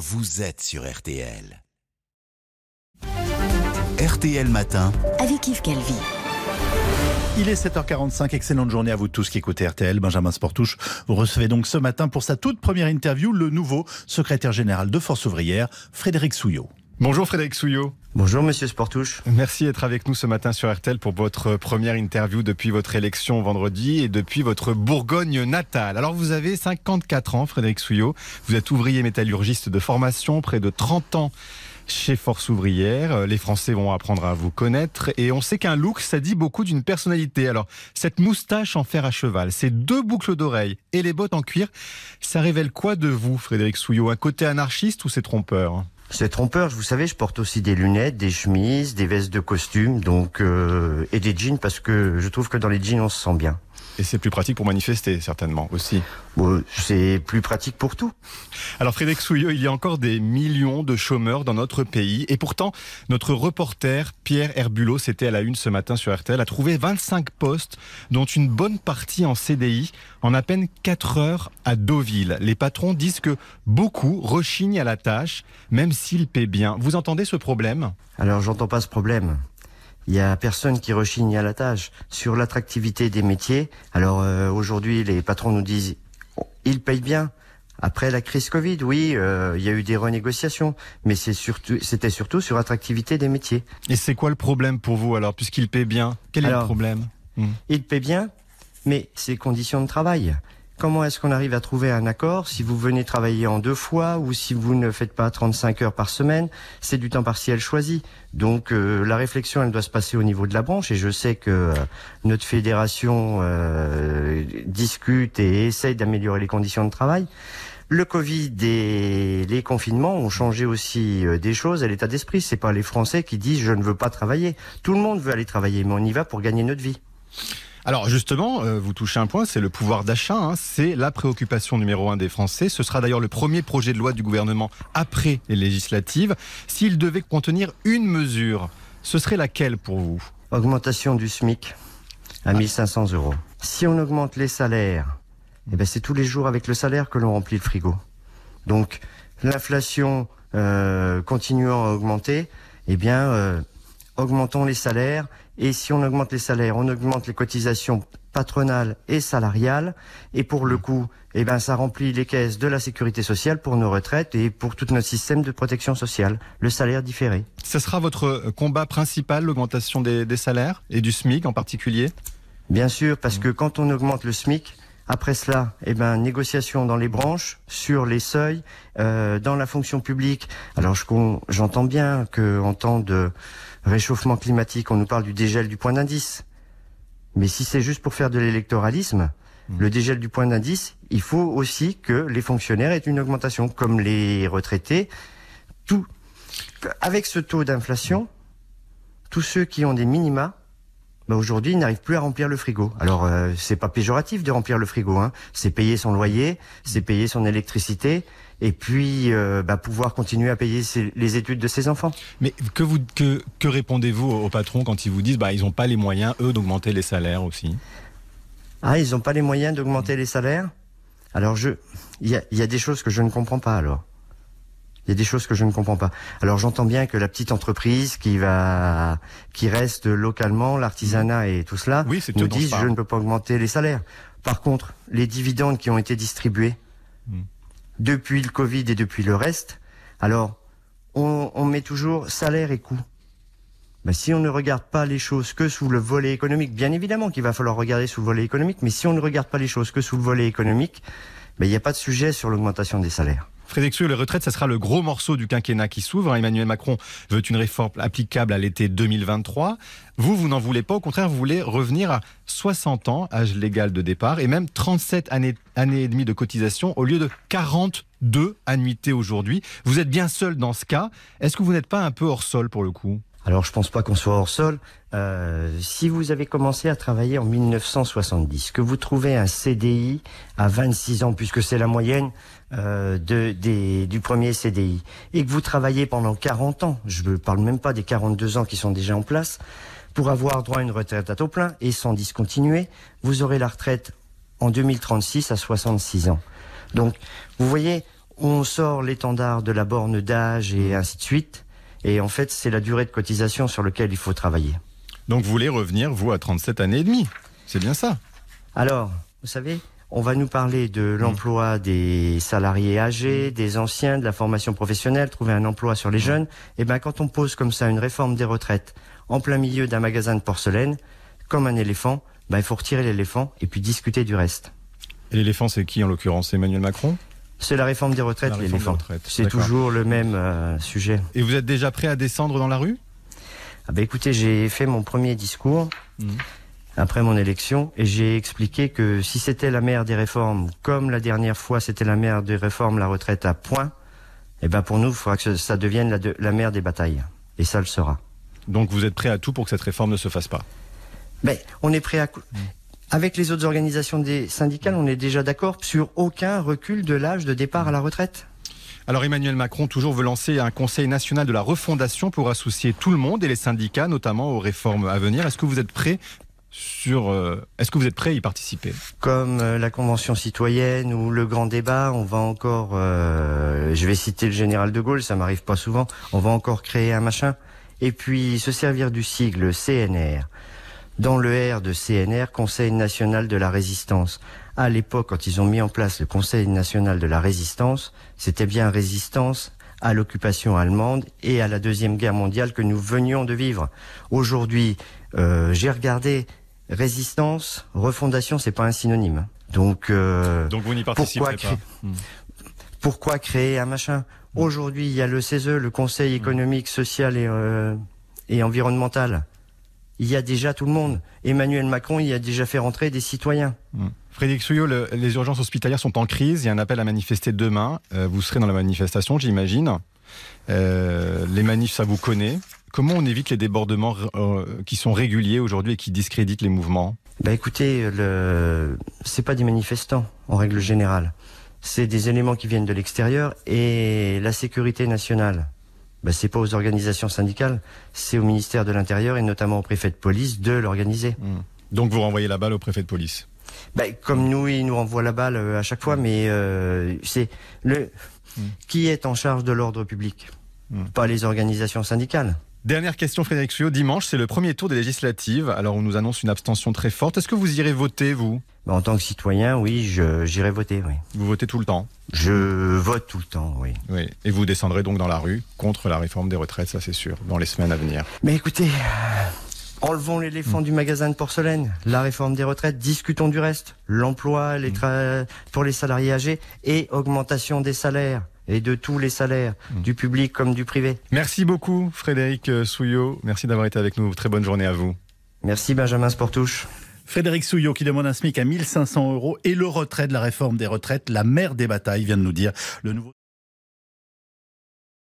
vous êtes sur RTL. RTL Matin. Avec Yves Calvi. Il est 7h45, excellente journée à vous tous qui écoutez RTL. Benjamin Sportouche, vous recevez donc ce matin pour sa toute première interview le nouveau secrétaire général de Force ouvrière, Frédéric Souillot. Bonjour Frédéric Souillot. Bonjour Monsieur Sportouche. Merci d'être avec nous ce matin sur RTL pour votre première interview depuis votre élection vendredi et depuis votre Bourgogne natale. Alors vous avez 54 ans Frédéric Souillot, vous êtes ouvrier métallurgiste de formation, près de 30 ans chez Force ouvrière. Les Français vont apprendre à vous connaître et on sait qu'un look, ça dit beaucoup d'une personnalité. Alors, cette moustache en fer à cheval, ces deux boucles d'oreilles et les bottes en cuir, ça révèle quoi de vous, Frédéric Souillot? Un côté anarchiste ou c'est trompeur? C'est trompeur, vous savez, je porte aussi des lunettes, des chemises, des vestes de costume, donc euh, et des jeans parce que je trouve que dans les jeans on se sent bien. Et c'est plus pratique pour manifester, certainement aussi. c'est plus pratique pour tout. Alors Frédéric Souillot, il y a encore des millions de chômeurs dans notre pays. Et pourtant, notre reporter Pierre Herbulot, c'était à la une ce matin sur RTL, a trouvé 25 postes, dont une bonne partie en CDI, en à peine 4 heures à Deauville. Les patrons disent que beaucoup rechignent à la tâche, même s'ils paient bien. Vous entendez ce problème? Alors j'entends pas ce problème. Il y a personne qui rechigne à la tâche. Sur l'attractivité des métiers, alors euh, aujourd'hui les patrons nous disent ils payent bien. Après la crise Covid, oui, euh, il y a eu des renégociations, mais c'est surtout, c'était surtout sur l'attractivité des métiers. Et c'est quoi le problème pour vous alors, puisqu'ils paient bien? Quel est le problème? Hmm. Ils paient bien, mais c'est conditions de travail. Comment est-ce qu'on arrive à trouver un accord si vous venez travailler en deux fois ou si vous ne faites pas 35 heures par semaine? C'est du temps partiel choisi. Donc euh, la réflexion, elle doit se passer au niveau de la branche et je sais que euh, notre fédération euh, discute et essaye d'améliorer les conditions de travail. Le Covid et les confinements ont changé aussi des choses à l'état d'esprit. C'est pas les Français qui disent je ne veux pas travailler. Tout le monde veut aller travailler, mais on y va pour gagner notre vie. Alors justement, euh, vous touchez un point, c'est le pouvoir d'achat, hein. c'est la préoccupation numéro un des Français. Ce sera d'ailleurs le premier projet de loi du gouvernement après les législatives. S'il devait contenir une mesure, ce serait laquelle pour vous? Augmentation du SMIC à 1500 euros. Si on augmente les salaires, eh ben c'est tous les jours avec le salaire que l'on remplit le frigo. Donc l'inflation euh, continuant à augmenter, eh bien euh, augmentons les salaires et si on augmente les salaires, on augmente les cotisations patronales et salariales. Et pour le coup, eh ben, ça remplit les caisses de la sécurité sociale pour nos retraites et pour tout notre système de protection sociale. Le salaire différé. Ce sera votre combat principal, l'augmentation des, salaires et du SMIC en particulier? Bien sûr, parce que quand on augmente le SMIC, après cela, eh ben, négociation dans les branches, sur les seuils, euh, dans la fonction publique. Alors j'entends bien qu'en temps de réchauffement climatique, on nous parle du dégel du point d'indice. Mais si c'est juste pour faire de l'électoralisme, mmh. le dégel du point d'indice, il faut aussi que les fonctionnaires aient une augmentation, comme les retraités. Tout, avec ce taux d'inflation, tous ceux qui ont des minima, bah aujourd'hui, ils n'arrivent plus à remplir le frigo. Alors, euh, c'est pas péjoratif de remplir le frigo. Hein. C'est payer son loyer, c'est payer son électricité, et puis euh, bah, pouvoir continuer à payer les études de ses enfants. Mais que, vous, que, que répondez-vous aux patrons quand ils vous disent bah, ils n'ont pas les moyens, eux, d'augmenter les salaires aussi? Ah, ils n'ont pas les moyens d'augmenter les salaires? Alors, je, il y a, y a des choses que je ne comprends pas alors. Il y a des choses que je ne comprends pas. Alors j'entends bien que la petite entreprise qui va, qui reste localement, l'artisanat et tout cela, oui, nous disent je ne peux pas augmenter les salaires. Par contre, les dividendes qui ont été distribués, hmm depuis le Covid et depuis le reste. Alors, on, met toujours salaire et coût. Mais si on ne regarde pas les choses que sous le volet économique, bien évidemment qu'il va falloir regarder sous le volet économique, mais si on ne regarde pas les choses que sous le volet économique, ben, il n'y a pas de sujet sur l'augmentation des salaires. Frédéric les retraites, ça sera le gros morceau du quinquennat qui s'ouvre. Emmanuel Macron veut une réforme applicable à l'été 2023. Vous, vous n'en voulez pas. Au contraire, vous voulez revenir à 60 ans, âge légal de départ, et même 37 années, années et demie de cotisation au lieu de 42 annuités aujourd'hui. Vous êtes bien seul dans ce cas. Est-ce que vous n'êtes pas un peu hors sol pour le coup? Alors je pense pas qu'on soit hors sol. Euh, si vous avez commencé à travailler en 1970, que vous trouvez un CDI à 26 ans, puisque c'est la moyenne euh, de, des, du premier CDI, et que vous travaillez pendant 40 ans, je ne parle même pas des 42 ans qui sont déjà en place, pour avoir droit à une retraite à taux plein et sans discontinuer, vous aurez la retraite en 2036 à 66 ans. Donc, vous voyez, on sort l'étendard de la borne d'âge et ainsi de suite. Et en fait, c'est la durée de cotisation sur laquelle il faut travailler. Donc vous voulez revenir, vous, à 37 années et demie. C'est bien ça. Alors, vous savez, on va nous parler de l'emploi des salariés âgés, des anciens, de la formation professionnelle, trouver un emploi sur les jeunes. Et ben, quand on pose comme ça une réforme des retraites en plein milieu d'un magasin de porcelaine, comme un éléphant, ben, il faut retirer l'éléphant et puis discuter du reste. Et l'éléphant, c'est qui en l'occurrence? Emmanuel Macron? C'est la réforme des retraites, l'éléphant. C'est toujours le même euh, sujet. Et vous êtes déjà prêt à descendre dans la rue? Ah ben écoutez, j'ai fait mon premier discours Mhm. après mon élection et j'ai expliqué que si c'était la mère des réformes, comme la dernière fois c'était la mère des réformes, la retraite à point, eh ben pour nous, il faudra que ça devienne la, de- la mère des batailles. Et ça le sera. Donc vous êtes prêt à tout pour que cette réforme ne se fasse pas? Mais on est prêt à... Avec les autres organisations des syndicales, on est déjà d'accord sur aucun recul de l'âge de départ à la retraite? Alors Emmanuel Macron toujours veut lancer un conseil national de la refondation pour associer tout le monde et les syndicats, notamment aux réformes à venir. Est-ce que vous êtes prêt sur euh, Est-ce que vous êtes prêt à y participer? Comme euh, la Convention citoyenne ou le grand débat, on va encore, euh, je vais citer le général de Gaulle, ça m'arrive pas souvent, on va encore créer un machin, et puis se servir du sigle CNR. Dans le R de CNR, Conseil national de la résistance. À l'époque, quand ils ont mis en place le Conseil national de la résistance, c'était bien résistance à l'occupation allemande et à la Deuxième Guerre mondiale que nous venions de vivre. Aujourd'hui, euh, j'ai regardé résistance, refondation, c'est pas un synonyme. Donc, euh, Donc vous n'y participerez pourquoi, pas créer- pourquoi créer un machin? Aujourd'hui, il y a le CESE, le Conseil économique, social et, euh, et environnemental. Il y a déjà tout le monde. Emmanuel Macron, il a déjà fait rentrer des citoyens. Hmm. Frédéric Souillot, le- les urgences hospitalières sont en crise. Il y a un appel à manifester demain. Euh, vous serez dans la manifestation, j'imagine. Euh, les manifs, ça vous connaît. Comment on évite les débordements euh, qui sont réguliers aujourd'hui et qui discréditent les mouvements? Bah écoutez, le... c'est pas des manifestants en règle générale. C'est des éléments qui viennent de l'extérieur et la sécurité nationale. Bah c'est pas aux organisations syndicales, c'est au ministère de l'Intérieur et notamment au préfet de police de l'organiser. Hmm. Donc vous renvoyez la balle au préfet de police. Bah, comme nous, il nous renvoie la balle euh, à chaque fois, mais euh, c'est le Mm. qui est en charge de l'ordre public, pas les organisations syndicales. Dernière question, Frédéric Souillot. Dimanche, c'est le premier tour des législatives. Alors, on nous annonce une abstention très forte. Est-ce que vous irez voter, vous? Bah, en tant que citoyen, oui, j'irai voter. Oui, Vous votez tout le temps? Je vote tout le temps. Oui. Oui. Et vous descendrez donc dans la rue contre la réforme des retraites, ça c'est sûr, dans les semaines à venir. Mais écoutez, euh, enlevons l'éléphant du magasin de porcelaine, la réforme des retraites, discutons du reste, l'emploi les tra- pour les salariés âgés et augmentation des salaires et de tous les salaires, du public comme du privé. Merci beaucoup, Frédéric euh, Souillot. Merci d'avoir été avec nous. Très bonne journée à vous. Merci Benjamin Sportouche. Frédéric Souillot qui demande un SMIC à 1500 euros et le retrait de la réforme des retraites, la mère des batailles, vient de nous dire. Le nouveau